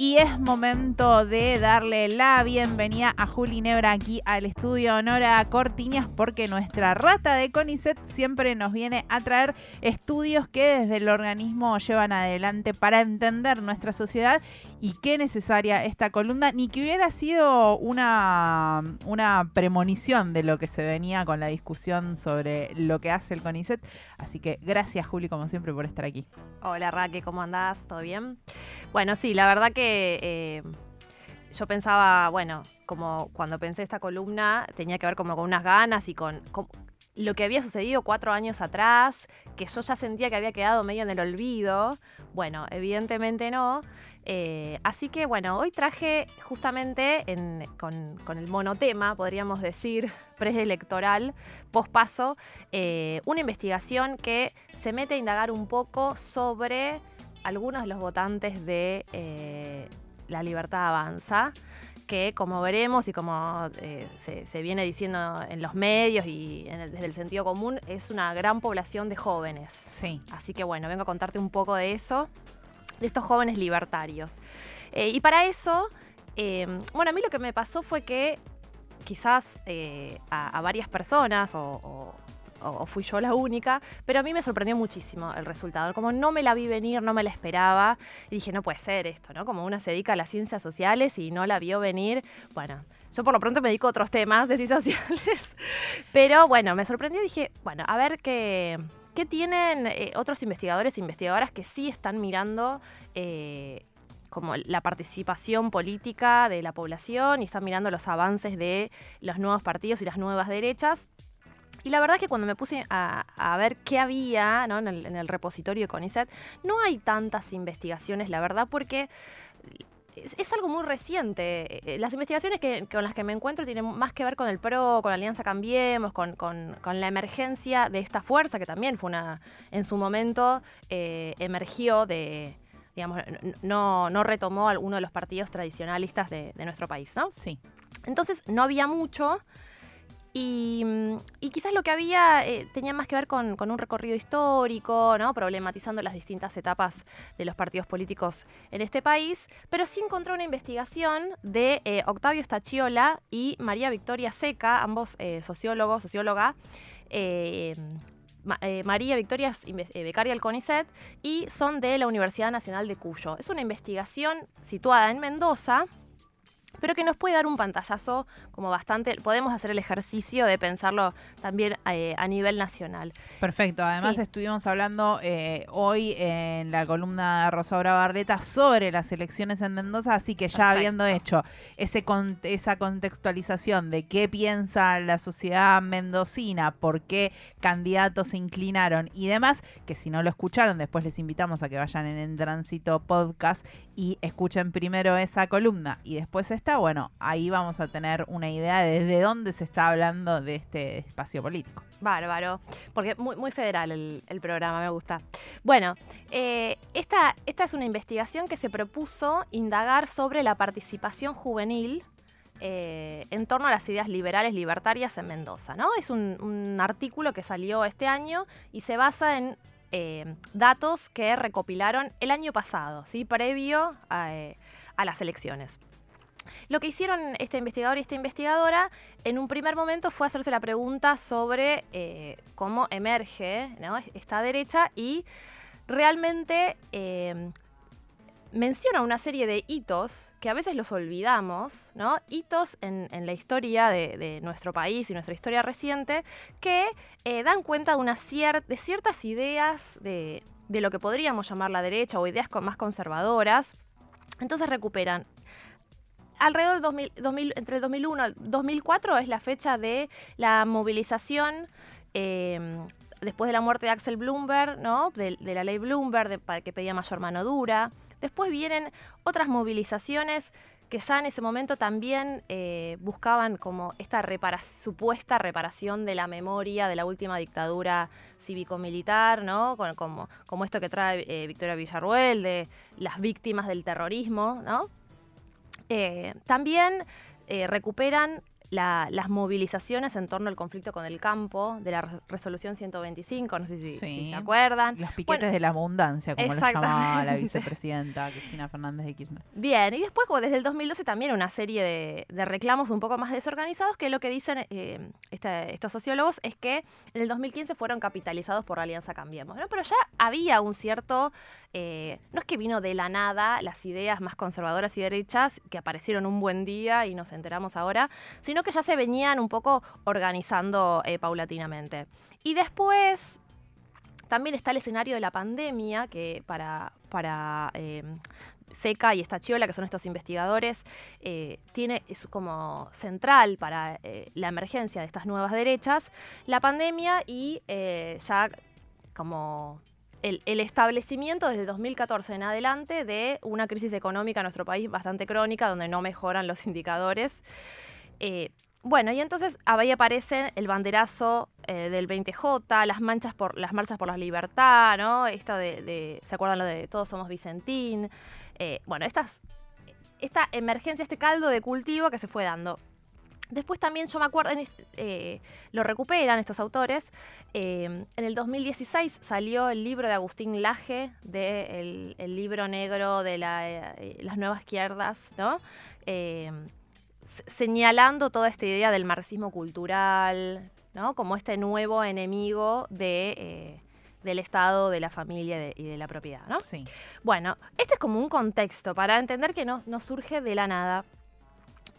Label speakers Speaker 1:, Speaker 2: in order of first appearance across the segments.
Speaker 1: Y es momento de darle la bienvenida a Juli Nebra aquí al estudio Honora Cortiñas porque nuestra rata de CONICET siempre nos viene a traer estudios que desde el organismo llevan adelante para entender nuestra sociedad y qué necesaria esta columna, ni que hubiera sido una, una premonición de lo que se venía con la discusión sobre lo que hace el CONICET. Así que gracias Juli como siempre por estar aquí.
Speaker 2: Hola Raque, ¿cómo andás? ¿Todo bien? Bueno, sí, la verdad que eh, yo pensaba, bueno, como cuando pensé esta columna, tenía que ver como con unas ganas y con, lo que había sucedido cuatro años atrás, que yo ya sentía que había quedado medio en el olvido. Bueno, evidentemente no. Eh, así que bueno, hoy traje justamente con, el monotema, podríamos decir, preelectoral, pospaso, eh, una investigación que se mete a indagar un poco sobre algunos de los votantes de eh, La Libertad Avanza, que como veremos y como eh, se, viene diciendo en los medios y desde el sentido común, es una gran población de jóvenes.
Speaker 1: Sí.
Speaker 2: Así que bueno, vengo a contarte un poco de eso, de estos jóvenes libertarios. Eh, y para eso, bueno, a mí lo que me pasó fue que quizás a, varias personas o o, fui yo la única, pero a mí me sorprendió muchísimo el resultado. Como no me la vi venir, no me la esperaba, y dije, no puede ser esto, ¿no? Como una se dedica a las ciencias sociales y no la vio venir, bueno. Yo por lo pronto me dedico a otros temas de ciencias sociales, pero bueno, me sorprendió y dije, bueno, a ver qué, qué tienen eh, otros investigadores e investigadoras que sí están mirando eh, como la participación política de la población y están mirando los avances de los nuevos partidos y las nuevas derechas. Y la verdad es que cuando me puse a, ver qué había en, el, repositorio de CONICET, no hay tantas investigaciones, la verdad, porque es, algo muy reciente. Eh, las investigaciones con las que me encuentro tienen más que ver con el PRO, con la Alianza Cambiemos, con, la emergencia de esta fuerza, que también fue una, en su momento, eh, emergió de, digamos, no, no retomó alguno de los partidos tradicionalistas de, de nuestro país, ¿no?
Speaker 1: Sí.
Speaker 2: Entonces no había mucho. Mm, y, quizás lo que había eh, tenía más que ver con, un recorrido histórico, ¿no? problematizando las distintas etapas de los partidos políticos en este país, pero sí encontró una investigación de eh, Octavio Stachiola y María Victoria Seca, ambos eh, sociólogos, socióloga. María Victoria es becaria del CONICET y son de la Universidad Nacional de Cuyo. Es una investigación situada en Mendoza, pero que nos puede dar un pantallazo como bastante, podemos hacer el ejercicio de pensarlo también eh, a nivel nacional.
Speaker 1: Perfecto, además estuvimos hablando eh, hoy en la columna de Rosaura Barleta sobre las elecciones en Mendoza, así que ya habiendo hecho ese esa contextualización de qué piensa la sociedad mendocina, por qué candidatos se inclinaron y demás, que si no lo escucharon, después les invitamos a que vayan en el Tránsito Podcast y escuchen primero esa columna y después esta bueno, ahí vamos a tener una idea de desde dónde se está hablando de este espacio político.
Speaker 2: Bárbaro, porque muy, muy federal el, programa, me gusta. Bueno, eh, esta, esta es una investigación que se propuso indagar sobre la participación juvenil eh, en torno a las ideas liberales libertarias en Mendoza. ¿no? Es un, artículo que salió este año y se basa en eh, datos que recopilaron el año pasado, ¿sí? previo a las elecciones. Lo que hicieron este investigador y esta investigadora en un primer momento fue hacerse la pregunta sobre eh, cómo emerge esta derecha y realmente eh, menciona una serie de hitos que a veces los olvidamos, ¿no? Hitos en, la historia de, nuestro país y nuestra historia reciente que eh, dan cuenta de, una ciertas ideas de, de, lo que podríamos llamar la derecha o ideas más conservadoras. Entonces recuperan alrededor del 2000, entre el 2001 y 2004 es la fecha de la movilización em, después de la muerte de Axel Bloomberg, ¿no? de, la ley Bloomberg para que pedía mayor mano dura. Después vienen otras movilizaciones que ya en ese momento también eh, buscaban como esta supuesta reparación de la memoria de la última dictadura cívico-militar, ¿no? Como, como, esto que trae eh, Victoria Villarruel, de las víctimas del terrorismo, ¿no? Eh, también eh, recuperan las movilizaciones en torno al conflicto con el campo de la resolución 125, no sé si, se acuerdan.
Speaker 1: Los piquetes de la abundancia, como lo llamaba la vicepresidenta Cristina Fernández de Kirchner.
Speaker 2: Bien, y después como desde el 2012 también una serie de, reclamos un poco más desorganizados que lo que dicen eh, estos sociólogos es que en el 2015 fueron capitalizados por la Alianza Cambiemos, pero ya había un cierto eh, no es que vino de la nada las ideas más conservadoras y derechas que aparecieron un buen día y nos enteramos ahora, sino que ya se venían un poco organizando eh, paulatinamente. Y después también está el escenario de la pandemia, que para, para eh, Seca y Estachiola, que son estos investigadores, tiene es como central para la emergencia de estas nuevas derechas, la pandemia y ya como el, establecimiento desde 2014 en adelante de una crisis económica en nuestro país bastante crónica, donde no mejoran los indicadores. Eh, bueno, y entonces ahí aparece el banderazo eh, del 20J, las manchas por las marchas por la libertad, ¿no? Esto de, ¿se acuerdan lo de Todos somos Vicentín? Eh, bueno, estas, esta emergencia, este caldo de cultivo que se fue dando. Después también yo me acuerdo, lo recuperan estos autores, en el 2016 salió el libro de Agustín Laje, de el, libro negro de eh, las nuevas izquierdas, ¿no? Señalando toda esta idea del marxismo cultural, ¿no? como este nuevo enemigo de, del Estado, de la familia y de la propiedad. ¿no?
Speaker 1: Sí.
Speaker 2: Bueno, este es como un contexto para entender que no, no surge de la nada.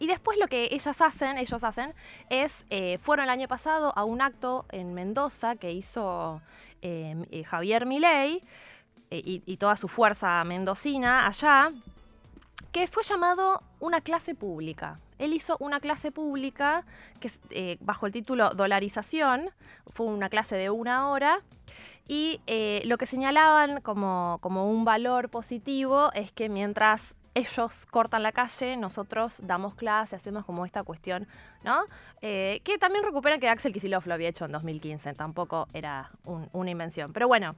Speaker 2: Y después lo que ellas hacen, ellos hacen, es, eh, fueron el año pasado a un acto en Mendoza que hizo eh, Javier Milei eh, y, toda su fuerza mendocina allá, que fue llamado una clase pública. Él hizo una clase pública que bajo el título Dolarización, fue una clase de una hora, y lo que señalaban como, como un valor positivo es que mientras ellos cortan la calle, nosotros damos clase, hacemos como esta cuestión, ¿no? Eh, que también recuperan que Axel Kicillof lo había hecho en 2015, tampoco era una invención. Pero bueno.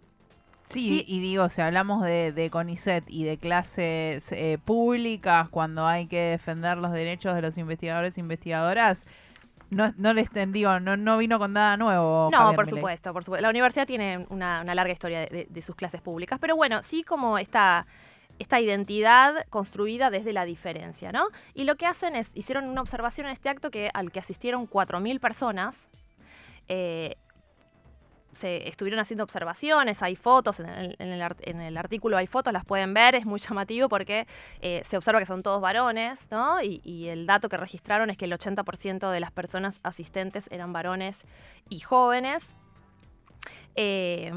Speaker 1: Sí, y digo, si hablamos de, CONICET y de clases eh, públicas, cuando hay que defender los derechos de los investigadores e investigadoras, no, no les digo, no, no vino con nada nuevo.
Speaker 2: No, por supuesto, por supuesto. La universidad tiene una, larga historia de, de, sus clases públicas, pero bueno, sí como está esta identidad construida desde la diferencia, ¿no? Y lo que hacen es, hicieron una observación en este acto que, al que asistieron 4.000 personas, eh, se estuvieron haciendo observaciones, hay fotos, en el, artículo hay fotos, las pueden ver, es muy llamativo porque eh, se observa que son todos varones, ¿no? Y, el dato que registraron es que el 80% de las personas asistentes eran varones y jóvenes. Eh,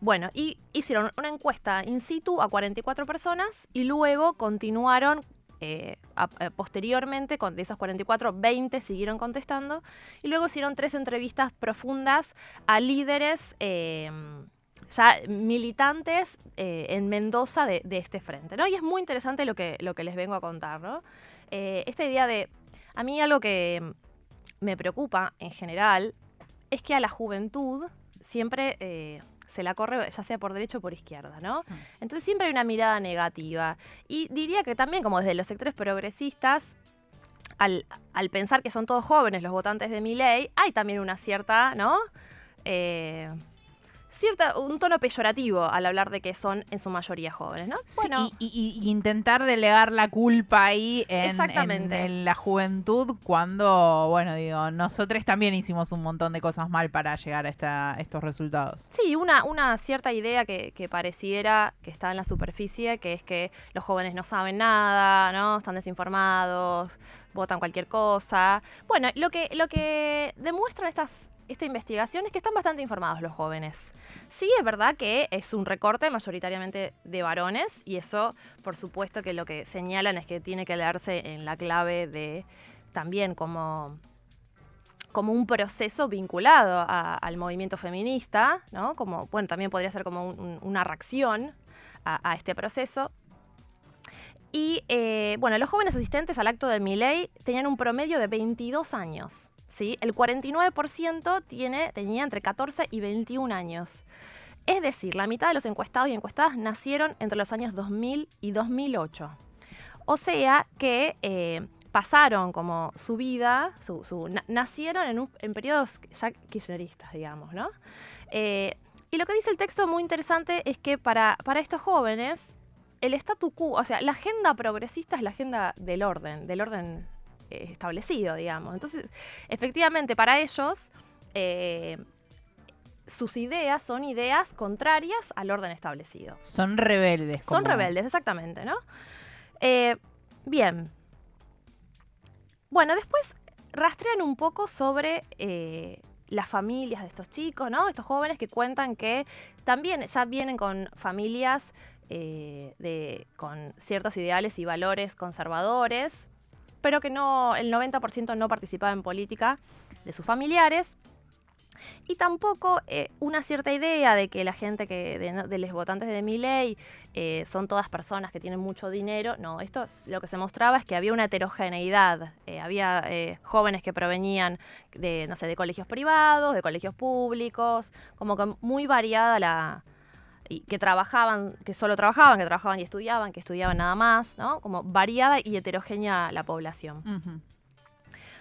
Speaker 2: bueno, y hicieron una encuesta in situ a 44 personas y luego continuaron eh, eh, posteriormente, con, de esas 44, 20 siguieron contestando. Y luego hicieron tres entrevistas profundas a líderes em, ya militantes eh, en Mendoza de, este frente. ¿no? Y es muy interesante lo que, lo que les vengo a contar. ¿no? esta idea de. A mí algo que me preocupa en general es que a la juventud siempre se la corre ya sea por derecha o por izquierda, ¿no? Mm. Entonces siempre hay una mirada negativa. Y diría que también como desde los sectores progresistas, al, pensar que son todos jóvenes los votantes de mi ley, hay también una cierta, ¿no? Eh, cierta, un tono peyorativo al hablar de que son en su mayoría jóvenes, ¿no?
Speaker 1: y, intentar delegar la culpa ahí en, en, la juventud cuando, bueno, digo, nosotros también hicimos un montón de cosas mal para llegar a esta, estos resultados.
Speaker 2: Sí, una, una cierta idea que, pareciera que está en la superficie, que es que los jóvenes no saben nada, ¿no? Están desinformados, votan cualquier cosa. Bueno, lo que, lo que demuestran estas, esta investigación es que están bastante informados los jóvenes. Sí, es verdad que es un recorte mayoritariamente de varones y eso, por supuesto, que lo que señalan es que tiene que leerse en la clave de también como como un proceso vinculado al movimiento feminista, ¿no? Como, bueno, también podría ser como una reacción a, este proceso. Y, eh, bueno, los jóvenes asistentes al acto de Miley tenían un promedio de 22 años. ¿Sí? El 49% tiene, tenía entre 14 y 21 años. Es decir, la mitad de los encuestados y encuestadas nacieron entre los años 2000 y 2008. O sea que eh, pasaron como su vida, nacieron en, periodos ya kirchneristas, digamos, ¿no? Eh, y lo que dice el texto muy interesante es que para, para estos jóvenes, el statu quo, o sea, la agenda progresista es la agenda del orden, del orden establecido, digamos. Entonces, efectivamente, para ellos, eh, sus ideas son ideas contrarias al orden establecido.
Speaker 1: Son rebeldes.
Speaker 2: Son rebeldes, exactamente, ¿no? bien, bueno, después rastrean un poco sobre eh, las familias de estos chicos, ¿no? Estos jóvenes que cuentan que también ya vienen con familias eh, de, con ciertos ideales y valores conservadores, pero que no, el 90% no participaba en política de sus familiares. Y tampoco eh, una cierta idea de que la gente que de, los votantes de mi ley eh, son todas personas que tienen mucho dinero. No, esto lo que se mostraba es que había una heterogeneidad. Eh, había jóvenes que provenían de, no sé, de colegios privados, de colegios públicos, como que muy variada la, y que trabajaban, que solo trabajaban, que trabajaban y estudiaban, que estudiaban nada más, ¿no? Como variada y heterogénea la población.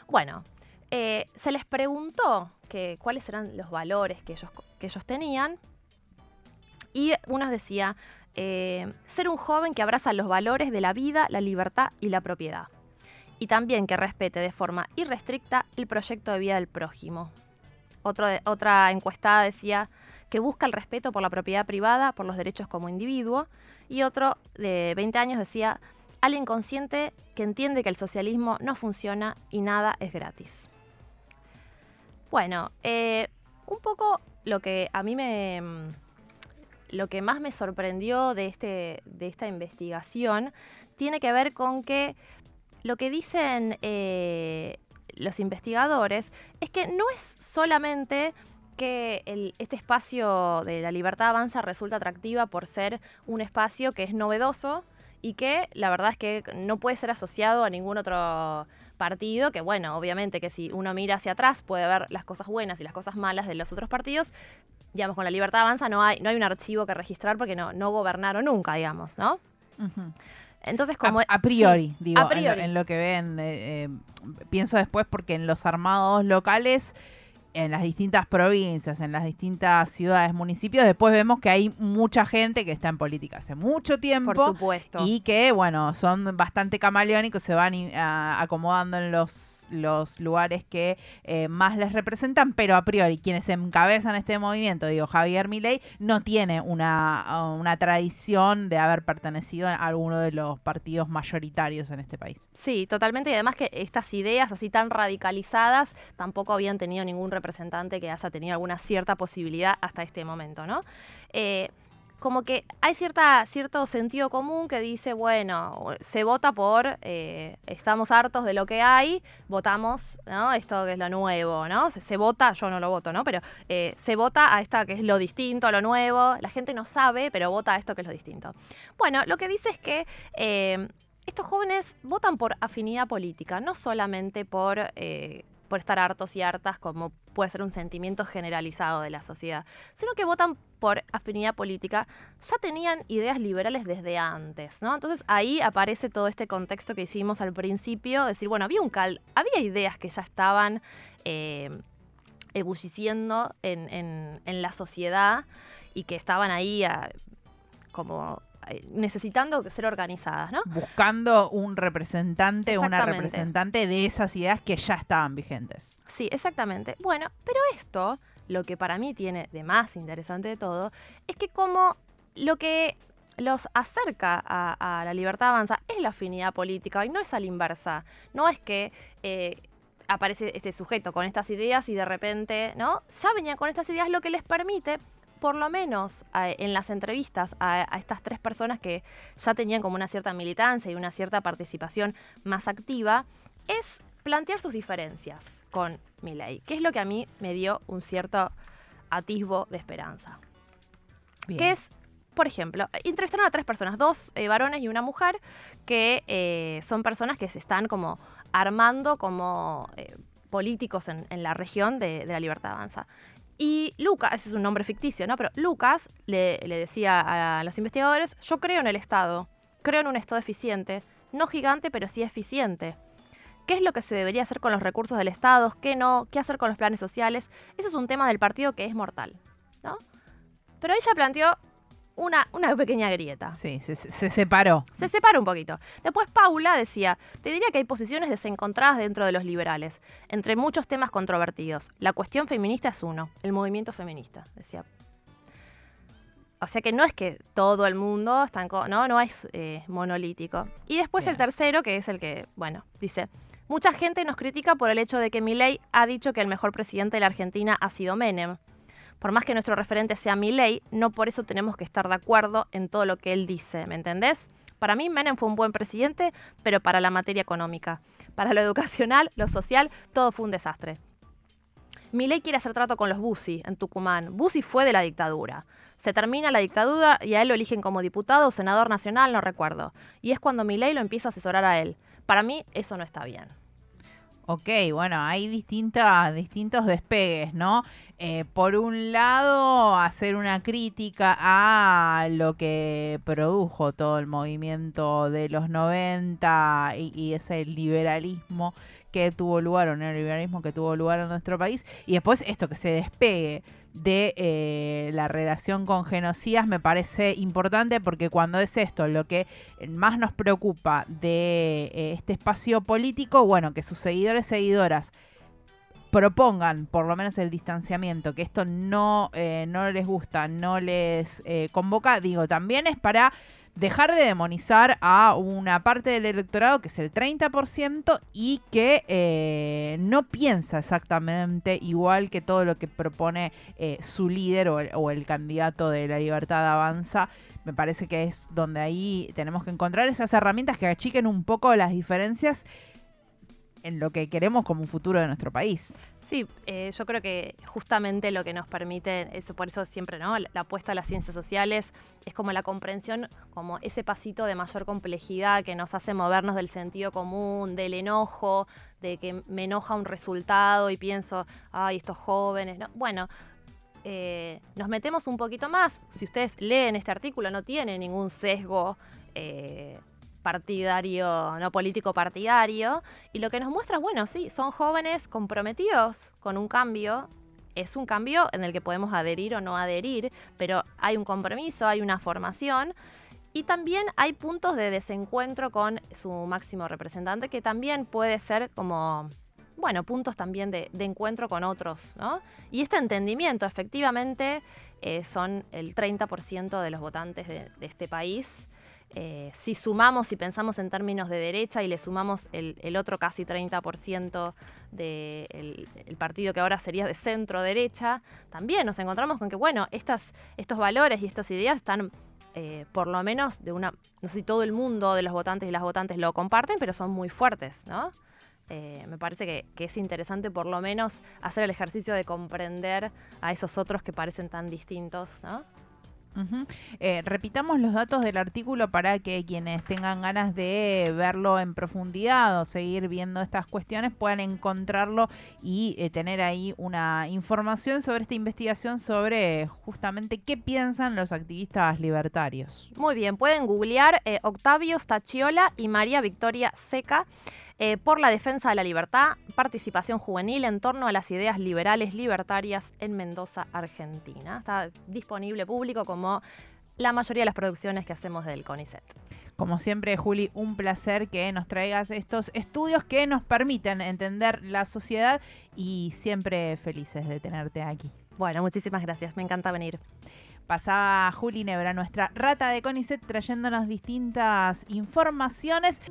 Speaker 2: Bueno, se les preguntó que, cuáles eran los valores que ellos, que ellos tenían. Y uno decía, eh, ser un joven que abraza los valores de la vida, la libertad y la propiedad. Y también que respete de forma irrestricta el proyecto de vida del prójimo. Otro otra encuestada decía que busca el respeto por la propiedad privada, por los derechos como individuo. Y otro de 20 años decía, alguien consciente que entiende que el socialismo no funciona y nada es gratis. Bueno, eh, un poco lo que a mí me. Mm, lo que más me sorprendió de, este, de esta investigación tiene que ver con que lo que dicen eh, los investigadores es que no es solamente que este espacio de la libertad avanza resulta atractiva por ser un espacio que es novedoso y que la verdad es que no puede ser asociado a ningún otro partido, que bueno, obviamente que si uno mira hacia atrás puede ver las cosas buenas y las cosas malas de los otros partidos, digamos, con la libertad avanza no hay, no hay un archivo que registrar porque no, no gobernaron nunca, digamos, ¿no? Entonces, como.
Speaker 1: A, priori, digo, En, lo, que ven. Eh, eh, pienso después porque en los armados locales en las distintas provincias, en las distintas ciudades, municipios, después vemos que hay mucha gente que está en política hace mucho tiempo.
Speaker 2: Por supuesto.
Speaker 1: Y que, bueno, son bastante camaleónicos, se van acomodando en los, los lugares que eh, más les representan, pero a priori, quienes encabezan este movimiento, digo, Javier Milei, no tiene una, una tradición de haber pertenecido a alguno de los partidos mayoritarios en este país.
Speaker 2: Sí, totalmente. Y además que estas ideas así tan radicalizadas tampoco habían tenido ningún representante que haya tenido alguna cierta posibilidad hasta este momento, ¿no? Eh, como que hay cierta, cierto sentido común que dice, bueno, se vota por, eh, estamos hartos de lo que hay, votamos, ¿no? Esto que es lo nuevo, ¿no? Se, vota, yo no lo voto, ¿no? Pero eh, se vota a esta que es lo distinto, lo nuevo, la gente no sabe, pero vota a esto que es lo distinto. Bueno, lo que dice es que estos jóvenes votan por afinidad política, no solamente por por estar hartos y hartas, como puede ser un sentimiento generalizado de la sociedad, sino que votan por afinidad política, ya tenían ideas liberales desde antes, ¿no? Entonces ahí aparece todo este contexto que hicimos al principio, decir, bueno, había un cal, había ideas que ya estaban eh, ebulliciendo en, la sociedad y que estaban ahí como eh, necesitando ser organizadas, ¿no?
Speaker 1: Buscando un representante, una representante de esas ideas que ya estaban vigentes.
Speaker 2: Sí, exactamente. Bueno, pero esto, lo que para mí tiene de más interesante de todo, es que como lo que los acerca a, la libertad avanza es la afinidad política y no es a la inversa. No es que eh, aparece este sujeto con estas ideas y de repente, ¿no? Ya venía con estas ideas, lo que les permite por lo menos en las entrevistas a, estas tres personas que ya tenían como una cierta militancia y una cierta participación más activa, es plantear sus diferencias con Milley, que es lo que a mí me dio un cierto atisbo de esperanza. Que es, por ejemplo, entrevistaron a tres personas, dos eh, varones y una mujer, que eh, son personas que se están como armando como eh, políticos en, la región de, de la Libertad Avanza. Y Lucas, ese es un nombre ficticio, ¿no? Pero Lucas le, decía a los investigadores, yo creo en el Estado, creo en un Estado eficiente, no gigante, pero sí eficiente. qué es lo que se debería hacer con los recursos del Estado, qué no, qué hacer con los planes sociales. Eso es un tema del partido que es mortal, ¿no? Pero ella planteó una, una pequeña grieta.
Speaker 1: Sí, se, se separó.
Speaker 2: Se separa un poquito. Después Paula decía, te diría que hay posiciones desencontradas dentro de los liberales, entre muchos temas controvertidos. La cuestión feminista es uno, el movimiento feminista, decía. O sea que no es que todo el mundo está en no, no es eh, monolítico. Y después el tercero, que es el que, bueno, dice, mucha gente nos critica por el hecho de que Milei ha dicho que el mejor presidente de la Argentina ha sido Menem por más que nuestro referente sea mi ley, no por eso tenemos que estar de acuerdo en todo lo que él dice, ¿me entendés? Para mí Menem fue un buen presidente, pero para la materia económica. Para lo educacional, lo social, todo fue un desastre. ley quiere hacer trato con los Bussi en Tucumán. Bussi fue de la dictadura. Se termina la dictadura y a él lo eligen como diputado o senador nacional, no recuerdo. Y es cuando ley lo empieza a asesorar a él. Para mí eso no está bien.
Speaker 1: Ok, bueno, hay distintas, distintos despegues, ¿no? Eh, por un lado, hacer una crítica a lo que produjo todo el movimiento de los 90 y, y ese liberalismo que tuvo lugar, o neoliberalismo que tuvo lugar en nuestro país, y después esto que se despegue de eh, la relación con genocidas me parece importante porque cuando es esto lo que más nos preocupa de eh, este espacio político, bueno, que sus seguidores, seguidoras propongan por lo menos el distanciamiento, que esto no, eh, no les gusta, no les convoca, digo, también es para dejar de demonizar a una parte del electorado que es el 30% y que eh, no piensa exactamente igual que todo lo que propone eh, su líder o el, candidato de la libertad avanza. Me parece que es donde ahí tenemos que encontrar esas herramientas que achiquen un poco las diferencias en lo que queremos como futuro de nuestro país.
Speaker 2: Sí, eh, yo creo que justamente lo que nos permite, eso por eso siempre, ¿no? La, apuesta a las ciencias sociales es como la comprensión, como ese pasito de mayor complejidad que nos hace movernos del sentido común, del enojo, de que me enoja un resultado y pienso, ay, estos jóvenes, ¿no? Bueno, eh, nos metemos un poquito más. Si ustedes leen este artículo, no tiene ningún sesgo. Eh, partidario, no político partidario, y lo que nos muestra, bueno, sí, son jóvenes comprometidos con un cambio, es un cambio en el que podemos adherir o no adherir, pero hay un compromiso, hay una formación. Y también hay puntos de desencuentro con su máximo representante, que también puede ser como, bueno, puntos también de, encuentro con otros, ¿no? Y este entendimiento, efectivamente, eh, son el 30% de los votantes de este país eh, si sumamos y pensamos en términos de derecha y le sumamos el, otro casi 30% del el partido que ahora sería de centro derecha, también nos encontramos con que, bueno, estos valores y estas ideas están eh, por lo menos de una, no sé si todo el mundo de los votantes y las votantes lo comparten, pero son muy fuertes, ¿no? Eh, me parece que, que, es interesante por lo menos hacer el ejercicio de comprender a esos otros que parecen tan distintos, ¿no?
Speaker 1: Eh, repitamos los datos del artículo para que quienes tengan ganas de verlo en profundidad o seguir viendo estas cuestiones puedan encontrarlo y eh, tener ahí una información sobre esta investigación sobre justamente qué piensan los activistas libertarios.
Speaker 2: Muy bien, pueden googlear eh, Octavio Stachiola y María Victoria Seca. Eh, por la defensa de la libertad, participación juvenil en torno a las ideas liberales libertarias en Mendoza, Argentina. Está disponible público como la mayoría de las producciones que hacemos del CONICET.
Speaker 1: Como siempre, Juli, un placer que nos traigas estos estudios que nos permiten entender la sociedad y siempre felices de tenerte aquí.
Speaker 2: Bueno, muchísimas gracias, me encanta venir.
Speaker 1: Pasaba Juli Nebra, nuestra rata de CONICET, trayéndonos distintas informaciones.